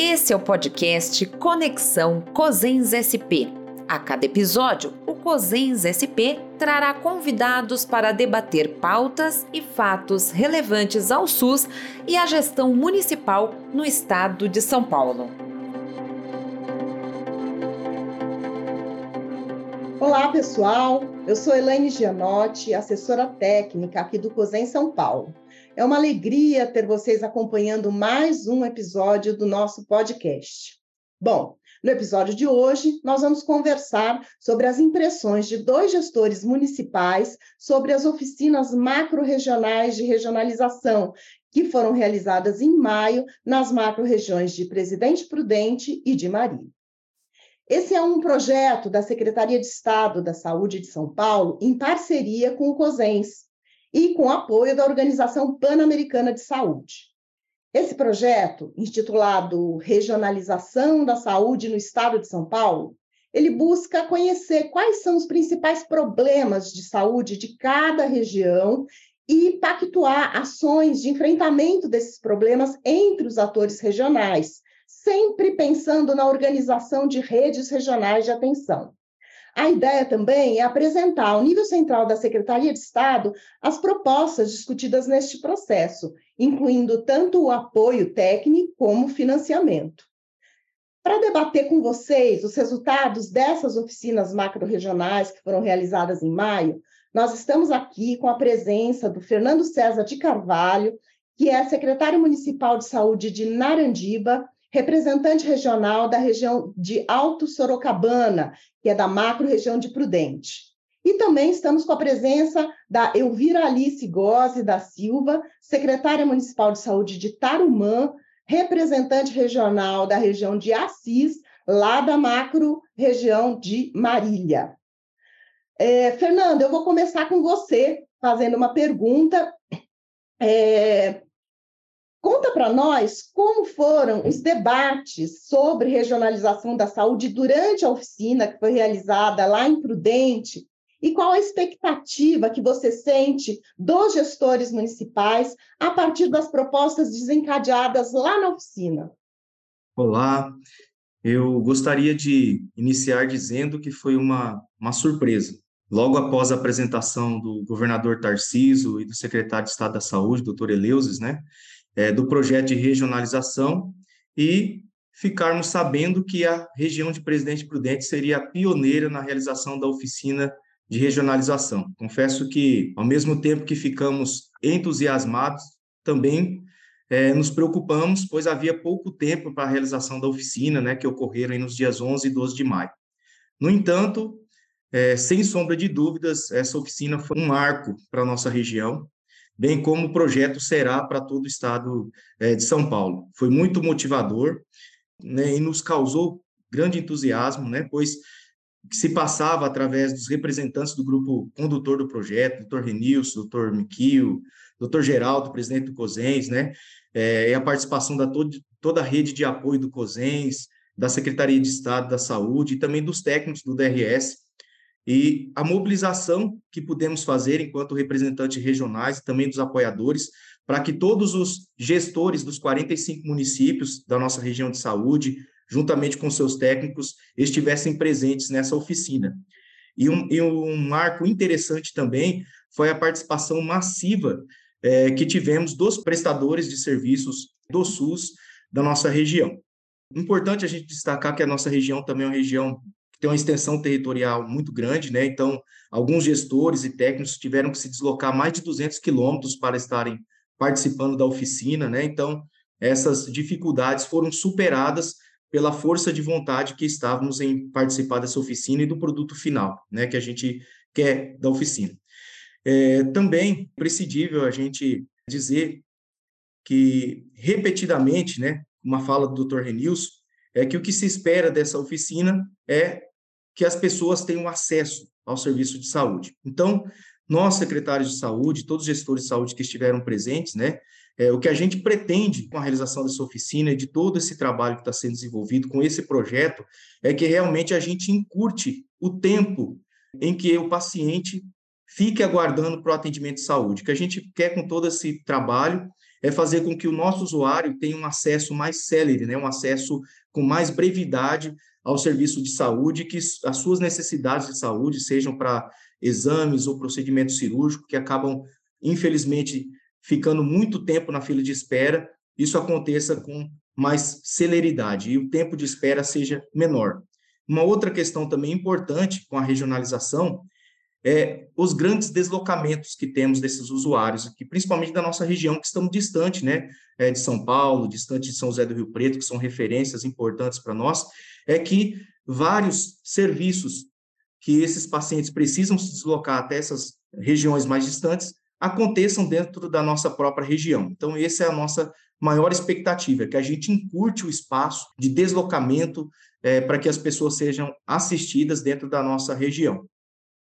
Esse é o podcast Conexão Cosens SP. A cada episódio, o Cosens SP trará convidados para debater pautas e fatos relevantes ao SUS e à gestão municipal no estado de São Paulo. Olá, pessoal. Eu sou Elaine Gianotti, assessora técnica aqui do COSEM São Paulo. É uma alegria ter vocês acompanhando mais um episódio do nosso podcast. Bom, no episódio de hoje, nós vamos conversar sobre as impressões de dois gestores municipais sobre as oficinas macro-regionais de regionalização, que foram realizadas em maio nas macro-regiões de Presidente Prudente e de Maria. Esse é um projeto da Secretaria de Estado da Saúde de São Paulo, em parceria com o COSENS, e com apoio da Organização Pan-Americana de Saúde. Esse projeto, intitulado Regionalização da Saúde no Estado de São Paulo, ele busca conhecer quais são os principais problemas de saúde de cada região e pactuar ações de enfrentamento desses problemas entre os atores regionais, sempre pensando na organização de redes regionais de atenção. A ideia também é apresentar ao nível central da Secretaria de Estado as propostas discutidas neste processo, incluindo tanto o apoio técnico como o financiamento. Para debater com vocês os resultados dessas oficinas macro-regionais que foram realizadas em maio, nós estamos aqui com a presença do Fernando César de Carvalho, que é secretário municipal de saúde de Narandiba, representante regional da região de Alto Sorocabana, que é da macro-região de Prudente. E também estamos com a presença da Elvira Alice Gozzi da Silva, secretária municipal de saúde de Tarumã, representante regional da região de Assis, lá da macro-região de Marília. É, Fernando, eu vou começar com você, fazendo uma pergunta. É, Conta para nós como foram os debates sobre regionalização da saúde durante a oficina que foi realizada lá em Prudente e qual a expectativa que você sente dos gestores municipais a partir das propostas desencadeadas lá na oficina. Olá, eu gostaria de iniciar dizendo que foi uma, uma surpresa. Logo após a apresentação do governador Tarciso e do secretário de Estado da Saúde, doutor Eleusis, né, é, do projeto de regionalização e ficarmos sabendo que a região de Presidente Prudente seria pioneira na realização da oficina de regionalização. Confesso que, ao mesmo tempo que ficamos entusiasmados, também é, nos preocupamos, pois havia pouco tempo para a realização da oficina, né, que ocorreram nos dias 11 e 12 de maio. No entanto, é, sem sombra de dúvidas, essa oficina foi um marco para a nossa região, bem como o projeto será para todo o estado é, de São Paulo. Foi muito motivador né, e nos causou grande entusiasmo, né, pois se passava através dos representantes do grupo condutor do projeto, doutor Renilson, doutor Miquio, doutor Geraldo, presidente do COSENS, né, é, e a participação da todo, toda a rede de apoio do COSENS, da Secretaria de Estado da Saúde e também dos técnicos do DRS, e a mobilização que pudemos fazer enquanto representantes regionais e também dos apoiadores, para que todos os gestores dos 45 municípios da nossa região de saúde, juntamente com seus técnicos, estivessem presentes nessa oficina. E um, e um marco interessante também foi a participação massiva é, que tivemos dos prestadores de serviços do SUS da nossa região. Importante a gente destacar que a nossa região também é uma região tem uma extensão territorial muito grande, né? Então, alguns gestores e técnicos tiveram que se deslocar mais de 200 quilômetros para estarem participando da oficina, né? Então, essas dificuldades foram superadas pela força de vontade que estávamos em participar dessa oficina e do produto final, né? Que a gente quer da oficina. É, também prescindível a gente dizer que repetidamente, né? Uma fala do Dr. Renilson, é que o que se espera dessa oficina é que as pessoas tenham acesso ao serviço de saúde. Então, nós, secretários de saúde, todos os gestores de saúde que estiveram presentes, né, é, o que a gente pretende com a realização dessa oficina e de todo esse trabalho que está sendo desenvolvido com esse projeto é que realmente a gente encurte o tempo em que o paciente fique aguardando para o atendimento de saúde. O que a gente quer com todo esse trabalho é fazer com que o nosso usuário tenha um acesso mais célere, né, um acesso com mais brevidade ao serviço de saúde, que as suas necessidades de saúde sejam para exames ou procedimentos cirúrgicos que acabam, infelizmente, ficando muito tempo na fila de espera, isso aconteça com mais celeridade e o tempo de espera seja menor. Uma outra questão também importante com a regionalização é os grandes deslocamentos que temos desses usuários aqui, principalmente da nossa região, que estamos distante, né, é, de São Paulo, distante de São José do Rio Preto, que são referências importantes para nós, é que vários serviços que esses pacientes precisam se deslocar até essas regiões mais distantes aconteçam dentro da nossa própria região. Então, essa é a nossa maior expectativa, que a gente encurte o espaço de deslocamento é, para que as pessoas sejam assistidas dentro da nossa região.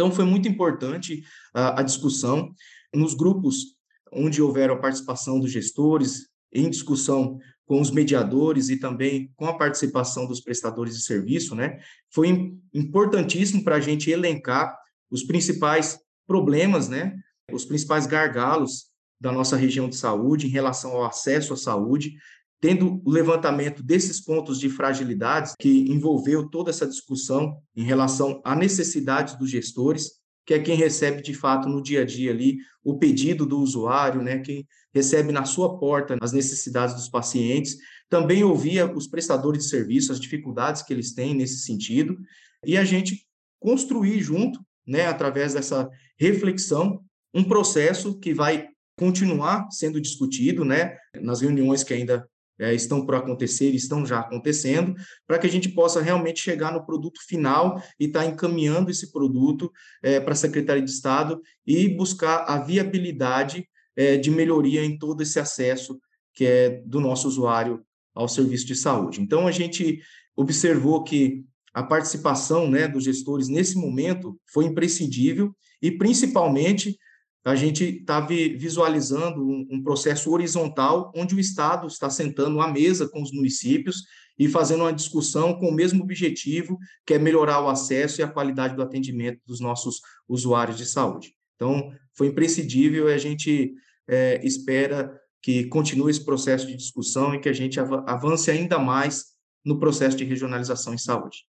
Então, foi muito importante a, a discussão nos grupos onde houveram a participação dos gestores, em discussão com os mediadores e também com a participação dos prestadores de serviço, né? Foi importantíssimo para a gente elencar os principais problemas, né? Os principais gargalos da nossa região de saúde em relação ao acesso à saúde, tendo o levantamento desses pontos de fragilidades que envolveu toda essa discussão em relação à necessidade dos gestores, que é quem recebe de fato no dia a dia ali o pedido do usuário, né, quem recebe na sua porta as necessidades dos pacientes. Também ouvia os prestadores de serviço, as dificuldades que eles têm nesse sentido, e a gente construir junto, né, através dessa reflexão, um processo que vai continuar sendo discutido, né, nas reuniões que ainda é, estão por acontecer, estão já acontecendo, para que a gente possa realmente chegar no produto final e estar tá encaminhando esse produto é, para a Secretaria de Estado e buscar a viabilidade é, de melhoria em todo esse acesso que é do nosso usuário ao serviço de saúde. Então, a gente observou que a participação né, dos gestores nesse momento foi imprescindível e, principalmente, a gente está visualizando um, um, processo horizontal onde o Estado está sentando à mesa com os municípios e fazendo uma discussão com o mesmo objetivo, que é melhorar o acesso e a qualidade do atendimento dos nossos usuários de saúde. Então, foi imprescindível e a gente é, espera que continue esse processo de discussão e que a gente avance ainda mais no processo de regionalização em saúde.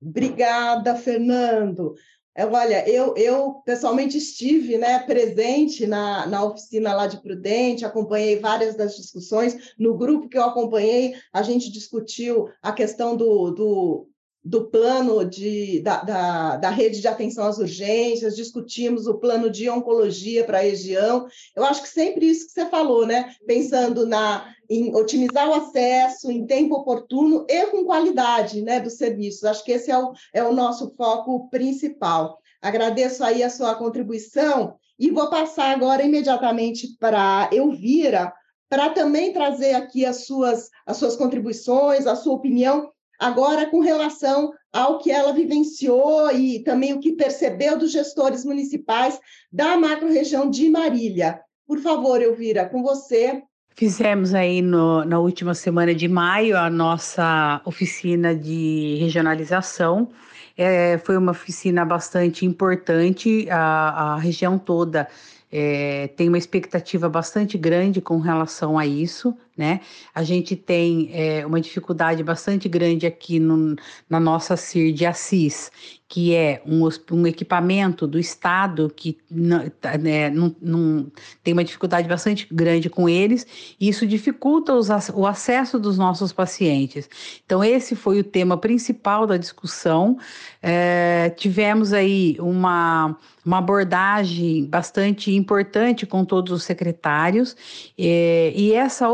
Obrigada, Fernando. É, olha, eu, eu pessoalmente estive né, presente na, na oficina lá de Prudente, acompanhei várias das discussões. No grupo que eu acompanhei, a gente discutiu a questão do, do do plano de, da, da, da, rede de atenção às urgências, discutimos o plano de oncologia para a região. Eu acho que sempre isso que você falou, né? Pensando na, em otimizar o acesso em tempo oportuno e com qualidade né, dos serviços. Acho que esse é o, é o nosso foco principal. Agradeço aí a sua contribuição e vou passar agora imediatamente para Elvira, para também trazer aqui as suas, as suas contribuições, a sua opinião Agora, com relação ao que ela vivenciou e também o que percebeu dos gestores municipais da macro-região de Marília. Por favor, Elvira, com você. Fizemos aí no, na última semana de maio a nossa oficina de regionalização. É, foi uma oficina bastante importante, a, a região toda é, tem uma expectativa bastante grande com relação a isso né? A gente tem é, uma dificuldade bastante grande aqui no, na nossa CIR de Assis, que é um, um equipamento do Estado que não, tá, né, não, não, tem uma dificuldade bastante grande com eles, e isso dificulta os, o acesso dos nossos pacientes. Então, esse foi o tema principal da discussão. É, tivemos aí uma, uma abordagem bastante importante com todos os secretários, é, e essa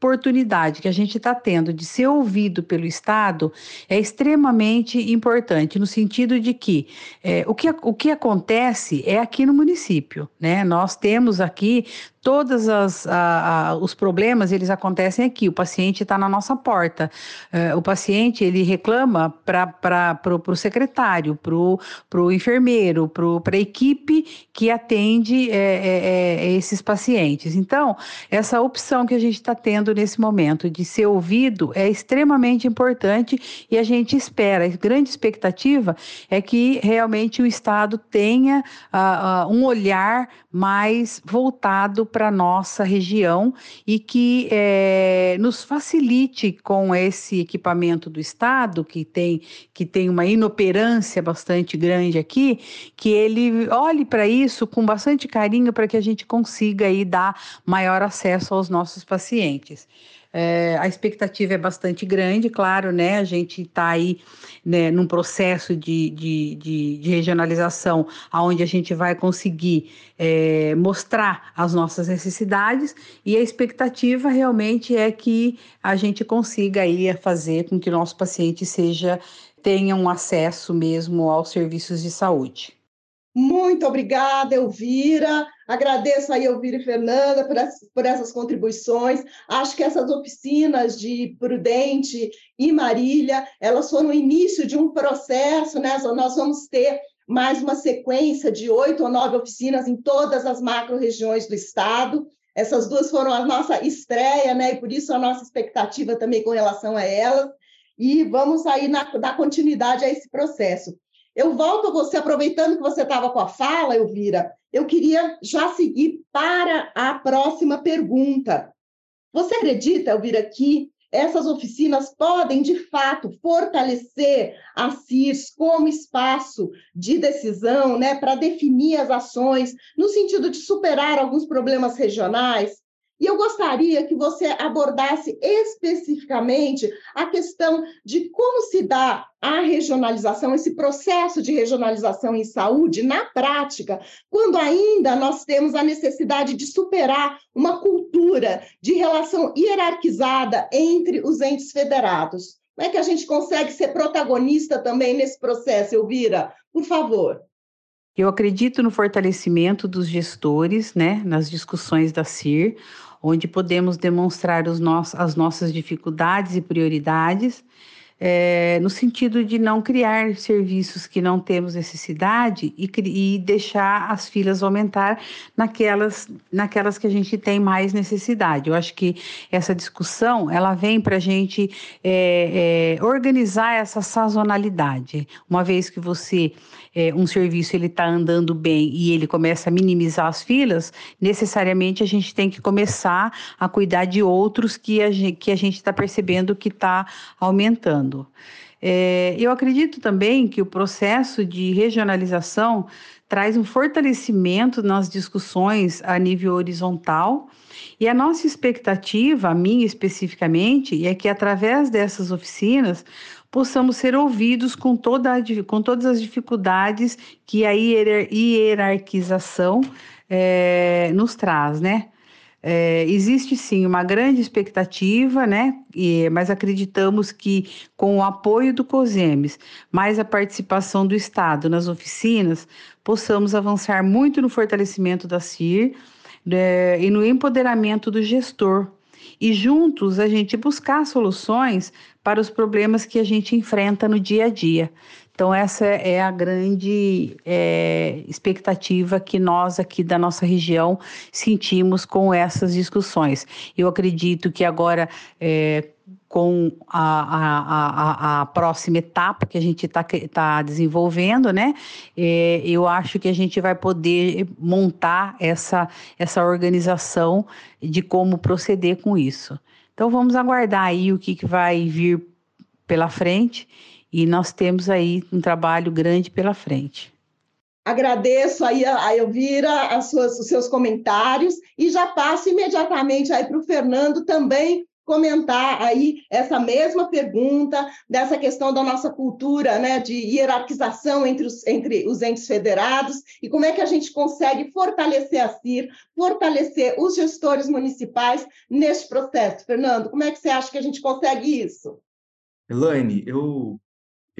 oportunidade que a gente está tendo de ser ouvido pelo Estado é extremamente importante, no sentido de que é, o, que o que acontece é aqui no município, né? Nós temos aqui todos os problemas eles acontecem aqui. O paciente está na nossa porta. Uh, o paciente ele reclama para o secretário, para o enfermeiro, para a equipe que atende é, é, é, esses pacientes. Então, essa opção que a gente está tendo nesse momento de ser ouvido é extremamente importante e a gente espera. A grande expectativa é que realmente o Estado tenha uh, uh, um olhar mais voltado para nossa região e que é, nos facilite com esse equipamento do Estado, que tem, que tem uma inoperância bastante grande aqui, que ele olhe para isso com bastante carinho para que a gente consiga aí dar maior acesso aos nossos pacientes. É, a expectativa é bastante grande, claro, né? A gente está aí né, num processo de, de, de, de, regionalização, onde a gente vai conseguir é, mostrar as nossas necessidades e a expectativa realmente é que a gente consiga aí fazer com que o nosso paciente seja tenha um acesso mesmo aos serviços de saúde. Muito obrigada, Elvira. Agradeço aí, Elvira e Fernanda, por, essas, por essas contribuições. Acho que essas oficinas de Prudente e Marília, elas foram o início de um processo, né? Nós vamos ter mais uma sequência de oito ou nove oficinas em todas as macro-regiões do estado. Essas duas foram a nossa estreia, né? E por isso a nossa expectativa também com relação a elas. E vamos aí na, dar continuidade a esse processo. Eu volto a você, aproveitando que você estava com a fala, Elvira, eu queria já seguir para a próxima pergunta. Você acredita, Elvira, que essas oficinas podem, de fato, fortalecer a CIRS como espaço de decisão, né, para definir as ações, no sentido de superar alguns problemas regionais? E eu gostaria que você abordasse especificamente a questão de como se dá a regionalização, esse processo de regionalização em saúde na prática, quando ainda nós temos a necessidade de superar uma cultura de relação hierarquizada entre os entes federados. Como é que a gente consegue ser protagonista também nesse processo, Elvira? Por favor. Eu acredito no fortalecimento dos gestores, né, nas discussões da CIR, onde podemos demonstrar as nossas dificuldades e prioridades, é, no sentido de não criar serviços que não temos necessidade e, e, deixar as filas aumentar naquelas, naquelas que a gente tem mais necessidade. Eu acho que essa discussão ela vem para a gente é, é, organizar essa sazonalidade. Uma vez que você é, um serviço ele está andando bem e ele começa a minimizar as filas, necessariamente a gente tem que começar a cuidar de outros que a gente que a gente está percebendo que está aumentando. É, eu acredito também que o processo de regionalização traz um fortalecimento nas discussões a nível horizontal. E a nossa expectativa, a minha especificamente, é que através dessas oficinas possamos ser ouvidos com, toda a, com todas as dificuldades que a hierarquização é, nos traz, né? É, existe sim uma grande expectativa, né? E, mas acreditamos que com o apoio do COSEMES, mais a participação do Estado nas oficinas, possamos avançar muito no fortalecimento da CIR é, e no empoderamento do gestor. E juntos a gente buscar soluções para os problemas que a gente enfrenta no dia a dia. Então, essa é a grande é, expectativa que nós aqui da nossa região sentimos com essas discussões. Eu acredito que agora. É, com a, a, a, a, próxima etapa que a gente está tá desenvolvendo, né? É, eu acho que a gente vai poder montar essa, essa organização de como proceder com isso. Então vamos aguardar aí o que, que vai vir pela frente e nós temos aí um trabalho grande pela frente. Agradeço aí a Elvira as suas, os seus comentários e já passo imediatamente aí para o Fernando também comentar aí essa mesma pergunta dessa questão da nossa cultura, né, de hierarquização entre os, entre os entes federados e como é que a gente consegue fortalecer a CIR, fortalecer os gestores municipais neste processo. Fernando, como é que você acha que a gente consegue isso? Elaine, eu,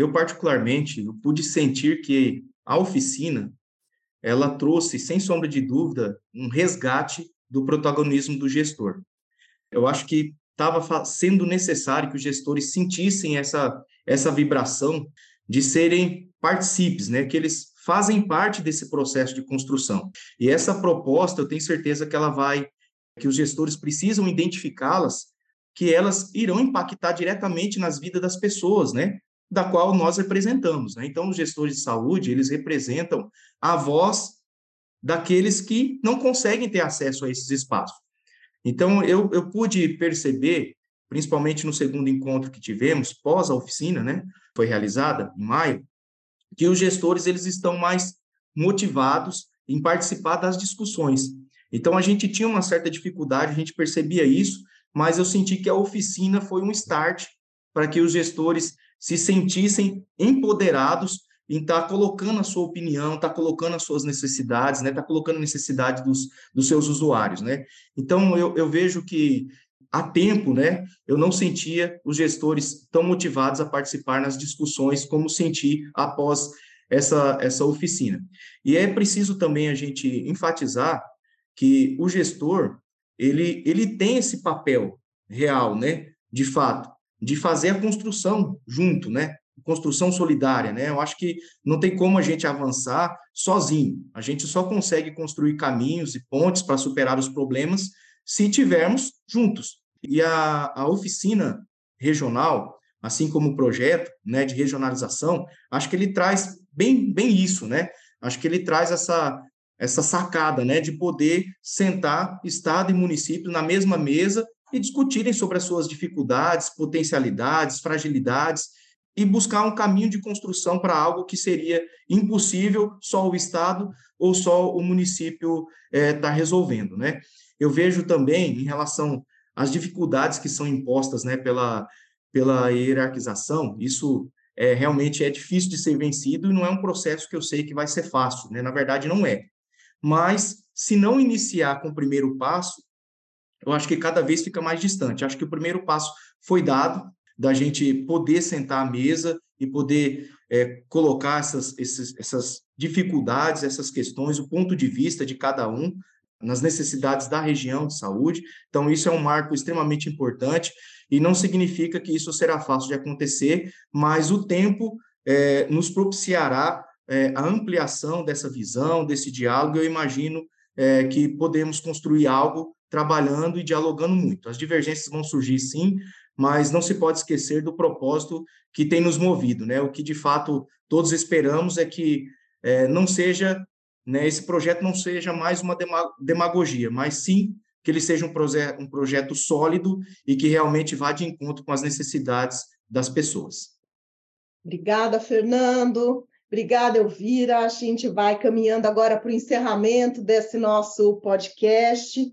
eu particularmente eu pude sentir que a oficina ela trouxe, sem sombra de dúvida, um resgate do protagonismo do gestor. Eu acho que estava sendo necessário que os gestores sentissem essa, essa vibração de serem partícipes, né? que eles fazem parte desse processo de construção. E essa proposta, eu tenho certeza que ela vai, que os gestores precisam identificá-las, que elas irão impactar diretamente nas vidas das pessoas, né? Da qual nós representamos. Né? Então, os gestores de saúde, eles representam a voz daqueles que não conseguem ter acesso a esses espaços. Então, eu, eu pude perceber, principalmente no segundo encontro que tivemos, pós a oficina, né, foi realizada em maio, que os gestores eles estão mais motivados em participar das discussões. Então, a gente tinha uma certa dificuldade, a gente percebia isso, mas eu senti que a oficina foi um start para que os gestores se sentissem empoderados em estar tá colocando a sua opinião, estar tá colocando as suas necessidades, né? Está colocando a necessidade dos, dos seus usuários, né? Então, eu, eu vejo que há tempo, né, eu não sentia os gestores tão motivados a participar nas discussões como senti após essa, essa oficina. E é preciso também a gente enfatizar que o gestor, ele, ele tem esse papel real, né, de fato, de fazer a construção junto, né, construção solidária, né? Eu acho que não tem como a gente avançar sozinho. A gente só consegue construir caminhos e pontes para superar os problemas se tivermos juntos. E a, a oficina regional, assim como o projeto né, de regionalização, acho que ele traz bem, bem isso, né? Acho que ele traz essa, essa sacada né, de poder sentar Estado e município na mesma mesa e discutirem sobre as suas dificuldades, potencialidades, fragilidades e buscar um caminho de construção para algo que seria impossível só o Estado ou só o município está é, tá resolvendo, né? Eu vejo também, em relação às dificuldades que são impostas né, pela, pela hierarquização, isso é, realmente é difícil de ser vencido e não é um processo que eu sei que vai ser fácil, né? Na verdade, não é. Mas, se não iniciar com o primeiro passo, eu acho que cada vez fica mais distante. Acho que o primeiro passo foi dado, da gente poder sentar à mesa e poder é, colocar essas, esses, essas dificuldades, essas questões, o ponto de vista de cada um nas necessidades da região de saúde. Então, isso é um marco extremamente importante e não significa que isso será fácil de acontecer, mas o tempo é, nos propiciará é, a ampliação dessa visão, desse diálogo. Eu imagino é, que podemos construir algo trabalhando e dialogando muito. As divergências vão surgir, sim, mas não se pode esquecer do propósito que tem nos movido, né? O que de fato todos esperamos é que é, não seja, né, esse projeto não seja mais uma demagogia, mas sim que ele seja um, proje um projeto sólido e que realmente vá de encontro com as necessidades das pessoas. Obrigada, Fernando. Obrigada, Elvira. A gente vai caminhando agora para o encerramento desse nosso podcast.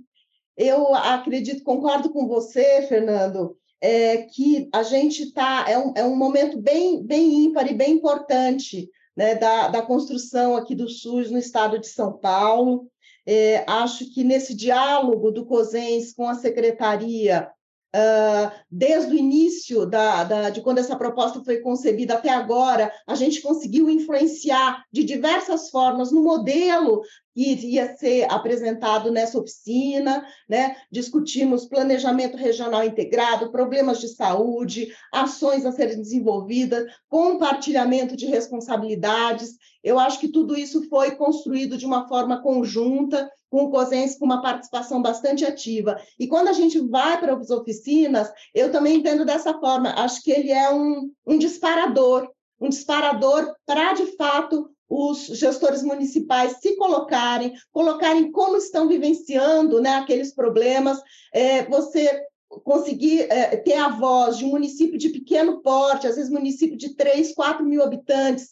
Eu acredito, concordo com você, Fernando, é, que a gente está. É um, é um momento bem, bem ímpar e bem importante né, da, da construção aqui do SUS no estado de São Paulo. É, acho que nesse diálogo do COSENS com a secretaria, Uh, desde o início da, da, de quando essa proposta foi concebida até agora, a gente conseguiu influenciar de diversas formas no modelo iria ser apresentado nessa oficina, né? Discutimos planejamento regional integrado, problemas de saúde, ações a serem desenvolvidas, compartilhamento de responsabilidades. Eu acho que tudo isso foi construído de uma forma conjunta, com o COSENS com uma participação bastante ativa. E quando a gente vai para as oficinas, eu também entendo dessa forma, acho que ele é um, um disparador, um disparador para, de fato, os gestores municipais se colocarem, colocarem como estão vivenciando né, aqueles problemas, é, você conseguir é, ter a voz de um município de pequeno porte, às vezes município de 3, 4 mil habitantes,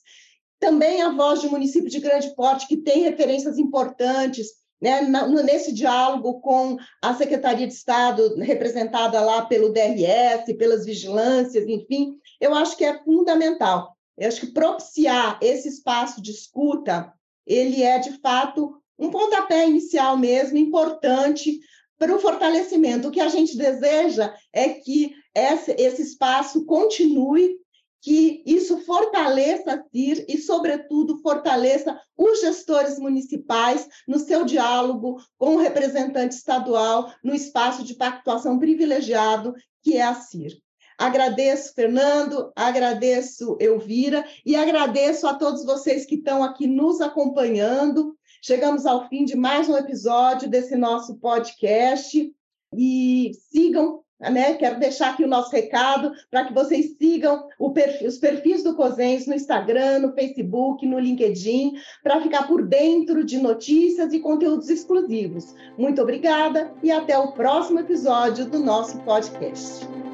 também a voz de um município de grande porte que tem referências importantes, né, nesse diálogo com a Secretaria de Estado, representada lá pelo DRS, pelas vigilâncias, enfim, eu acho que é fundamental. Eu acho que propiciar esse espaço de escuta, ele é, de fato, um pontapé inicial mesmo, importante para o fortalecimento. O que a gente deseja é que esse, espaço continue, que isso fortaleça a CIR e, sobretudo, fortaleça os gestores municipais no seu diálogo com o representante estadual no espaço de pactuação privilegiado que é a CIR. Agradeço, Fernando, agradeço, Elvira, e agradeço a todos vocês que estão aqui nos acompanhando. Chegamos ao fim de mais um episódio desse nosso podcast. E sigam né? Quero deixar aqui o nosso recado para que vocês sigam perfil, os perfis do COSENS no Instagram, no Facebook, no LinkedIn, para ficar por dentro de notícias e conteúdos exclusivos. Muito obrigada e até o próximo episódio do nosso podcast.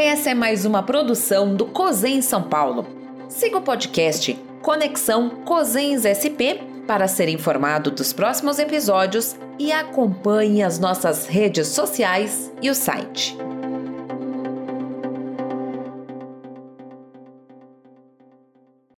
Essa é mais uma produção do COSEN São Paulo. Siga o podcast Conexão COSENS SP para ser informado dos próximos episódios e acompanhe as nossas redes sociais e o site.